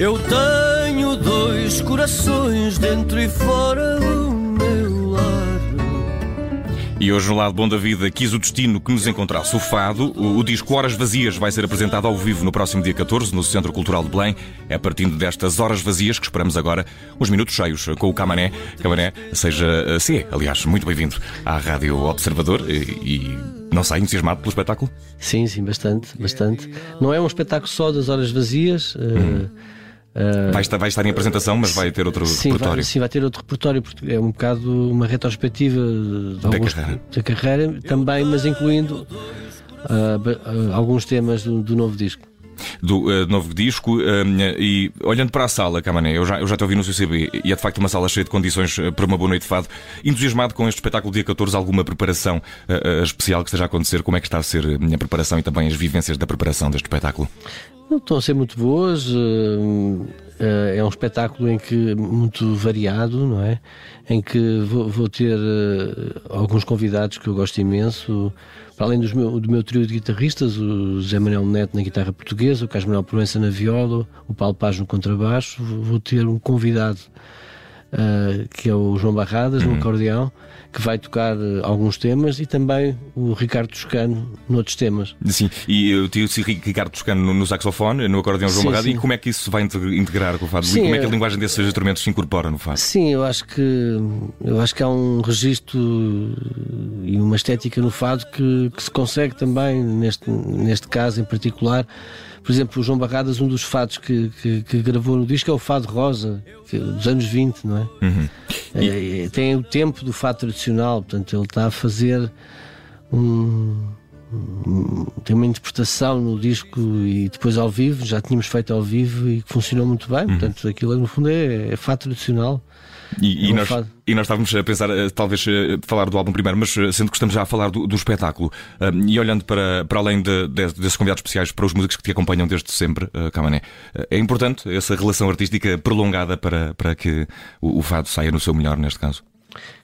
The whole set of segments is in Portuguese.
Eu tenho dois corações dentro e fora. E hoje, no lado bom da vida, quis o destino que nos encontrasse o fado. O, o disco Horas Vazias vai ser apresentado ao vivo no próximo dia 14, no Centro Cultural de Belém. É partindo destas horas vazias que esperamos agora uns minutos cheios com o Camané. Camané, seja se é, aliás, muito bem-vindo à Rádio Observador e, e não sai entusiasmado pelo espetáculo? Sim, sim, bastante, bastante. Não é um espetáculo só das horas vazias. Hum. Uh, vai, estar, vai estar em apresentação, mas vai ter outro sim, repertório. Vai, sim, vai ter outro repertório, porque é um bocado uma retrospectiva da, alguns, carreira. da carreira, também, mas incluindo uh, uh, alguns temas do, do novo disco do uh, novo disco. Uh, e olhando para a sala, Camané, eu já, eu já te ouvi no CCB e é de facto uma sala cheia de condições uh, para uma boa noite de fado. Entusiasmado com este espetáculo dia 14, alguma preparação especial que esteja a acontecer? Como é que está a ser a minha preparação e também as vivências da preparação deste espetáculo? Estão a ser muito boas. É um espetáculo em que muito variado, não é? Em que vou ter alguns convidados que eu gosto imenso, para além meu, do meu trio de guitarristas, o José Manuel Neto na guitarra portuguesa, o Carlos Manuel Proença na viola, o Paulo Paz no contrabaixo, vou ter um convidado uh, que é o João Barradas uhum. no acordeão que vai tocar eh, alguns temas e também o Ricardo Toscano noutros temas. Sim, e eu tive o Ricardo Toscano no, saxofone, no acordeão João Magado, e como é que isso vai integrar com o fado? Sim, e como é que a linguagem desses instrumentos se incorpora no fado? Sim, eu acho que eu acho que há um registro e uma estética no fado que, que se consegue também neste, neste caso em particular por exemplo, o João Barradas, um dos fados que, que, que gravou no disco é o Fado Rosa, que, dos anos 20, não é? Uhum. é? é tem o tempo do fado tradicional, portanto, ele está a fazer um, tem uma interpretação no disco e depois ao vivo, já tínhamos feito ao vivo e que funcionou muito bem, uhum. portanto, aquilo no fundo é, é fado tradicional. E, e, nós, e, nós, estávamos a pensar, eh, talvez, eh, falar do álbum primeiro, mas eh, sendo que estamos já a falar do, do espetáculo e olhando para, para além de, de, desses convidados especiais, para os músicos que te acompanham desde sempre, uh, Camané, é importante essa relação artística prolongada para, para que o, o fado saia no seu melhor, neste caso?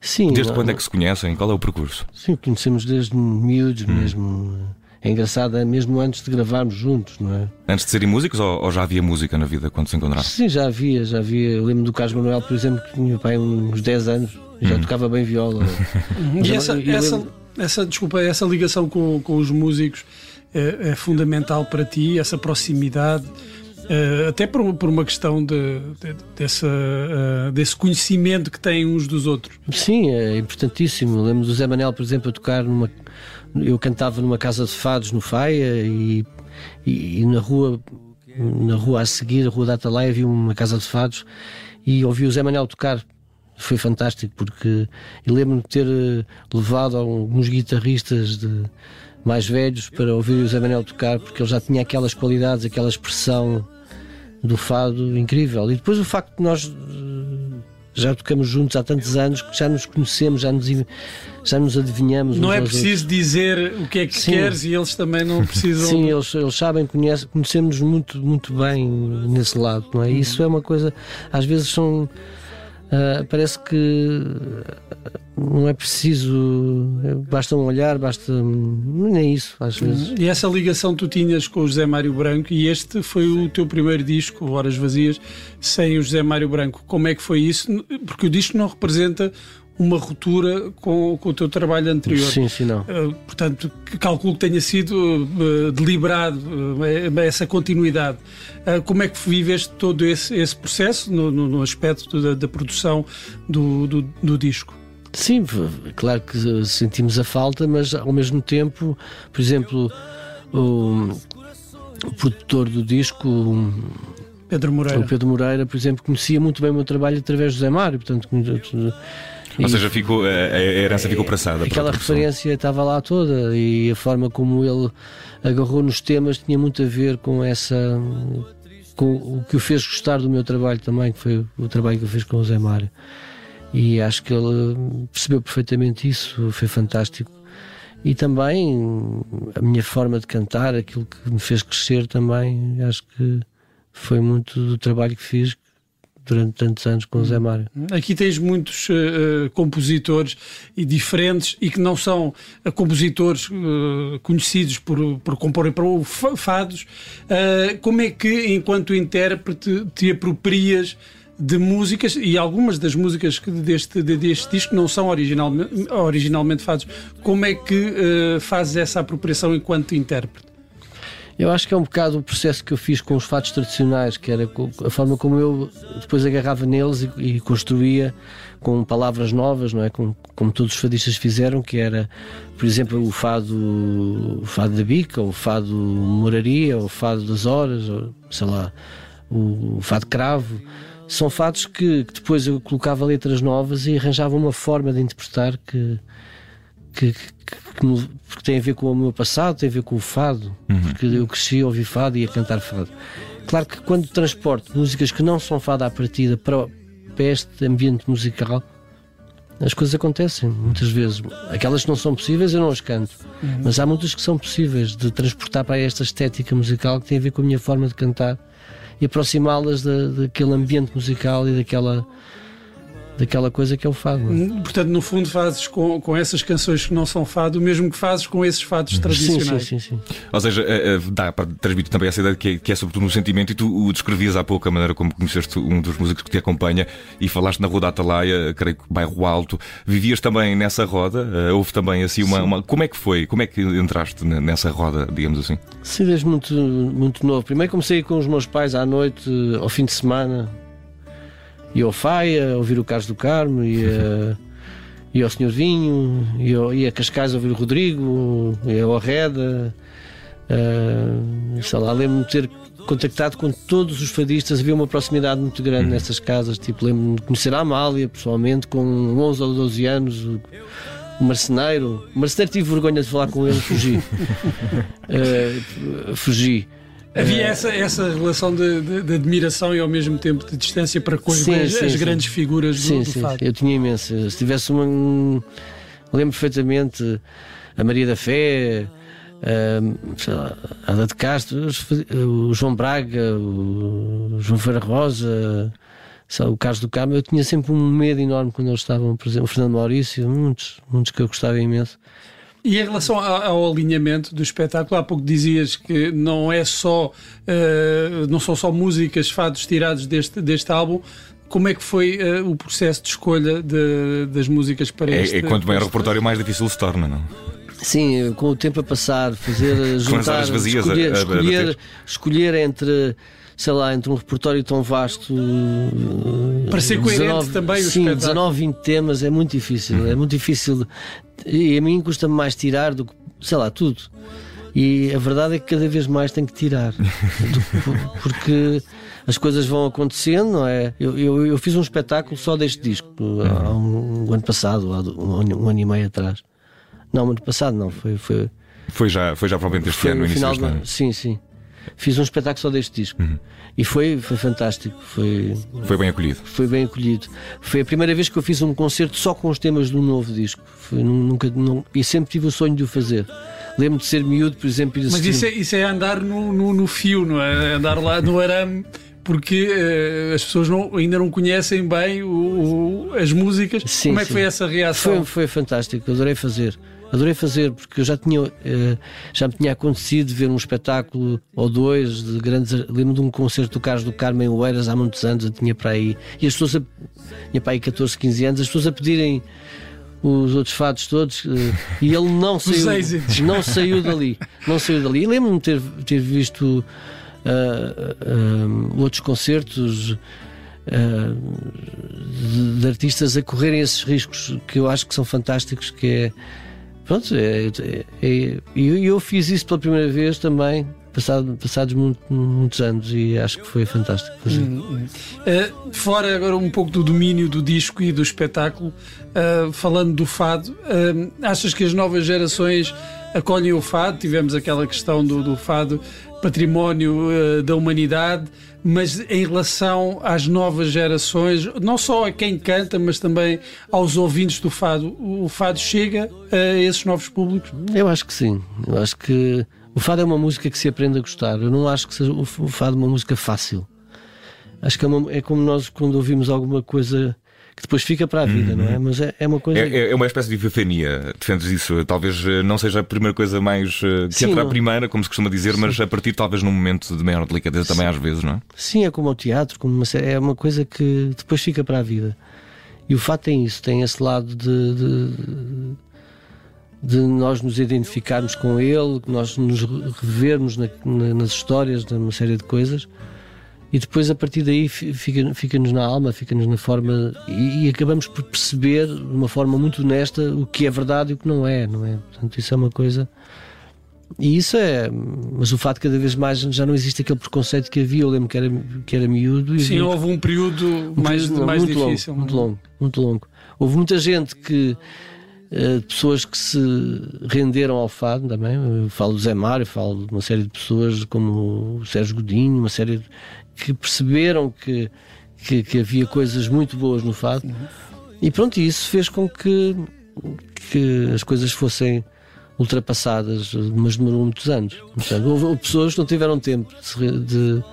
Sim. Desde não, quando é que se conhecem? Qual é o percurso? Sim, conhecemos desde miúdos hum. mesmo. É engraçado, é mesmo antes de gravarmos juntos, não é? Antes de serem músicos ou, ou já havia música na vida quando se encontraram? Sim, já havia, já havia. Eu lembro do Carlos Manuel, por exemplo, que tinha pai uns 10 anos, já hum. tocava bem viola. e essa, essa, lembro... essa, desculpa, essa ligação com, com os músicos é, é fundamental para ti, essa proximidade. Uh, até por, por, uma questão de, de, dessa, uh, desse conhecimento que têm uns dos outros. Sim, é importantíssimo. Lembro do Zé Manel, por exemplo, a tocar numa. Eu cantava numa casa de fados no Faia e, e, e na rua na rua a seguir, a rua da Atalaia, havia uma casa de fados e ouvi o Zé Manel tocar. Foi fantástico porque lembro-me de ter eh, levado alguns guitarristas de, mais velhos para ouvir o Zé Manel tocar porque ele já tinha aquelas qualidades, aquela expressão do fado incrível. E depois o facto de nós eh, já tocamos juntos há tantos anos que já nos conhecemos, já nos, já nos adivinhamos. Não é preciso outros. dizer o que é que Sim. queres e eles também não precisam. Sim, eles, eles sabem, conhecem, conhecemos muito, muito bem nesse lado, não é? Isso é uma coisa, às vezes são Uh, parece que não é preciso, basta um olhar, basta. Nem é isso, às vezes. E essa ligação tu tinhas com o José Mário Branco, e este foi o teu primeiro disco, Horas Vazias, sem o José Mário Branco. Como é que foi isso? Porque o disco não representa uma ruptura com, com o teu trabalho anterior. Sim, sim, não. Uh, portanto, calculo que tenha sido uh, deliberado uh, essa continuidade. como é que viveste todo esse, esse processo no, no, no aspecto da, da produção do, do, do, disco? Sim, claro que sentimos a falta, mas ao mesmo tempo, por exemplo, o, o produtor do disco. Pedro Moreira. O Pedro Moreira, por exemplo, conhecia muito bem o meu trabalho através do Zé Mário, portanto, ou seja, ficou, a, herança ficou praçada. Aquela referência estava lá toda e a forma como ele agarrou nos temas tinha muito a ver com essa. com o que o fez gostar do meu trabalho também, que foi o trabalho que eu fiz com o Zé Mário. E acho que ele percebeu perfeitamente isso, foi fantástico. e também a minha forma de cantar, aquilo que me fez crescer também, acho que foi muito do trabalho que fiz durante tantos anos com o Zé Mário. Aqui tens muitos uh, compositores e diferentes e que não são uh, compositores uh, conhecidos por, por comporem para fados. como é que, enquanto intérprete, te aproprias de músicas e algumas das músicas deste, deste disco não são originalmente, originalmente fados. Como é que fazes essa apropriação enquanto intérprete? Eu acho que é um bocado o processo que eu fiz com os fatos tradicionais, que era a forma como eu depois agarrava neles e, e construía com palavras novas, não é? Como, como, todos os fadistas fizeram, que era, por exemplo, o fado, o fado da bica, ou o fado moraria, ou o fado das horas, ou, sei lá, o, o fado cravo. São fados que, que, depois eu colocava letras novas e arranjava uma forma de interpretar que, que, que, que, tem a ver com o meu passado, tem a ver com o fado, uhum. porque eu cresci a ouvir fado e a cantar fado. Claro que quando transporto músicas que não são fado à partida para, para este ambiente musical, as coisas acontecem muitas vezes. Aquelas que não são possíveis eu não as canto, uhum. mas há muitas que são possíveis de transportar para esta estética musical que tem a ver com a minha forma de cantar e aproximá-las daquele ambiente musical e daquela daquela coisa que é o fado. É? Portanto, no fundo, fazes com, com essas canções que não são fado, o mesmo que fazes com esses fados tradicionais. Sim, sim, sim, sim. Ou seja, eh, eh, dá para transmitir também essa ideia que é, que é sobretudo no sentimento, e tu o descrevias há pouco a maneira como conheceste um dos músicos que te acompanha e falaste na Rua da Atalaia, creio que bairro Alto. Vivias também nessa roda? Eh, houve também assim uma, uma, Como é que foi? Como é que entraste nessa roda, digamos assim? Sim, desde muito, muito novo. Primeiro comecei com os meus pais à noite, ao fim de semana ia ao Faia, ouvir o Carlos do Carmo, ia, ia ao Senhor Vinho, ia, ia a Cascais ouvir o Rodrigo, ia ao Arreda. Uh, sei lá, lembro-me de ter contactado com todos os fadistas, havia uma proximidade muito grande uhum. nessas casas. Tipo, lembro-me de conhecer a Amália pessoalmente, com 11 ou 12 anos. O marceneiro, o marceneiro tive vergonha de falar com ele, fugi. uh, fugi. Havia eh, essa, essa relação de, de, de, admiração e ao mesmo tempo de distância para com sim, as, sim, as sim. grandes figuras do, sim, do sim. fado. Eu tinha imenso. Se tivesse uma. Lembro perfeitamente a Maria da Fé, a Ada de Castro, o João Braga, o João Ferreira Rosa, o Carlos do Carmo. Eu tinha sempre um medo enorme quando eles estavam, por exemplo, o Fernando Maurício, muitos, muitos que eu gostava imenso. E em relação ao alinhamento do espetáculo, há pouco dizias que não é só uh, não são só músicas, fados tirados deste, deste álbum. Como é que foi uh, o processo de escolha de, das músicas para é, este? É quanto maior o repertório, mais difícil se torna, não? Sim, com o tempo a passar, fazer juntar, vazias escolher, a, a, escolher, escolher entre sei lá, entre um repertório tão vasto. Para ser 19, coerente também sim, espetáculo. 19, 20 temas é muito difícil. É muito difícil. E a mim custa-me mais tirar do que, sei lá, tudo. E a verdade é que cada vez mais tenho que tirar. porque as coisas vão acontecendo, não é? Eu, eu, eu fiz um espetáculo só deste disco, há um, um ano passado, há um, um, ano e meio atrás. Não, ano passado não, foi. Foi, foi já, foi já provavelmente este foi ano, no final início ano. Sim, sim fiz um espetáculo só deste disco. Uhum. E foi, foi fantástico. Foi, foi bem acolhido. Foi bem acolhido. Foi a primeira vez que eu fiz um concerto só com os temas do novo disco. Foi, nunca, não, e sempre tive o sonho de o fazer. Lembro de ser miúdo, por exemplo. Mas isso é, isso é andar no, no, no, fio, não é? Andar lá no arame. Porque uh, as pessoas não, ainda não conhecem bem o, o, as músicas. Sim, Como é que sim. foi essa reação? Foi, foi fantástico, adorei fazer. Adorei fazer, porque eu já tinha, eh, já me tinha acontecido ver um espetáculo ou dois de grandes. Lembro de um concerto do Carlos do Carmo em Oeiras há muitos anos, eu tinha para aí. E as pessoas, a, tinha para aí 14, 15 anos, as pessoas a pedirem os outros fados todos eh, e ele não saiu, não saiu dali. Não saiu dali. E lembro-me de ter, ter visto uh, uh, outros concertos. Uh, de, de, artistas a correrem esses riscos que eu acho que são fantásticos que é Pronto, é, é, é, eu, eu fiz isso pela primeira vez também, passado, passados muito, muitos anos, e acho que foi fantástico fazer. Hum, hum. Uh, fora agora um pouco do domínio do disco e do espetáculo, uh, falando do fado, uh, achas que as novas gerações acolhem o fado? Tivemos aquela questão do, do fado património uh, da humanidade, mas em relação às novas gerações, não só a quem canta, mas também aos ouvintes do fado, o fado chega a esses novos públicos? Eu acho que sim. Eu acho que o fado é uma música que se aprende a gostar. Eu não acho que seja o fado uma música fácil. Acho que é, uma, é como nós quando ouvimos alguma coisa que depois fica para a vida, uhum. não é? Uhum. Mas é, é uma coisa. É, é, uma espécie de epifania, defendes isso. Talvez eh, não seja a primeira coisa mais. Eh, que Sim, entra não... a primeira, como se costuma dizer, Sim. mas a partir talvez num momento de maior delicadeza Sim. também às vezes, não é? Sim, é como o teatro, como uma, é uma coisa que depois fica para a vida. E o fato tem isso, tem esse lado de, de, de nós nos identificarmos com ele, que nós nos revermos na, na, nas histórias de uma série de coisas e depois a partir daí fica-nos fica na alma, fica-nos na forma e, e, acabamos por perceber de uma forma muito honesta o que é verdade e o que não é, não é? Portanto, isso é uma coisa. E isso é. Mas o fato de cada vez mais já não existe aquele preconceito que havia. Eu lembro que era, que era miúdo. E Sim, houve um período um mais, mais muito difícil. Longo, muito longo, muito longo. Houve muita gente que. Uh, pessoas que se renderam ao fado também. Eu falo do Zé Mário, falo de uma série de pessoas como o Sérgio Godinho, uma série de, que perceberam que, que, que, havia coisas muito boas no fado. Uhum. E pronto, isso fez com que, que as coisas fossem ultrapassadas, mas demorou muitos anos. Portanto, houve pessoas que não tiveram tempo de, de,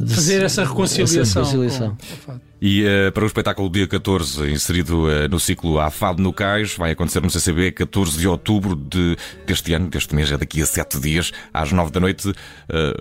de fazer essa reconciliação. Essa reconciliação. Com, com e uh, para o espetáculo dia 14, inserido uh, no ciclo A Fado no Cais, vai acontecer no CCB 14 de outubro de, deste ano, deste mês, é daqui a sete dias, às nove da noite. Uh,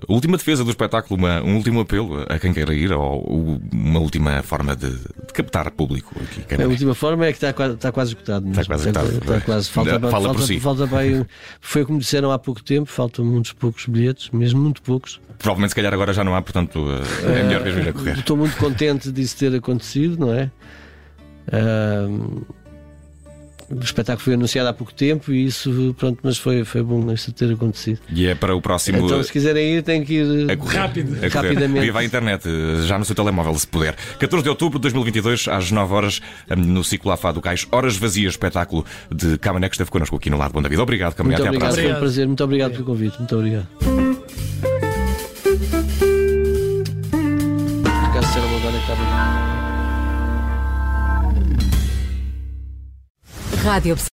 última defesa do espetáculo, uma, um último apelo a quem queira ir, ou uma última forma de, de captar público aqui. A última forma é que está quase, está quase esgotado. Está quase esgotado. Está, está quase, falta, Fala falta, por si. falta bem, foi como disseram há pouco tempo, faltam muitos poucos bilhetes, mesmo muito poucos. Provavelmente, se calhar, agora já não há, portanto, é melhor mesmo ir a correr. Estou muito contente disso ter acontecido, não é? Uh, o espetáculo foi anunciado há pouco tempo e isso, pronto, mas foi, foi bom isso ter acontecido. E é para o próximo. Então, se quiserem ir, tem que ir a correr, rápido, a rapidamente. Viva a internet, já no seu telemóvel, se puder. 14 de outubro de 2022, às 9 horas, no ciclo Afá do Cais, Horas Vazias, espetáculo de Camané, que esteve connosco aqui no lado Bom da Vida. Obrigado, Camané. Muito Até obrigado, à próxima. Foi um prazer, muito obrigado pelo convite. Muito obrigado. Rádio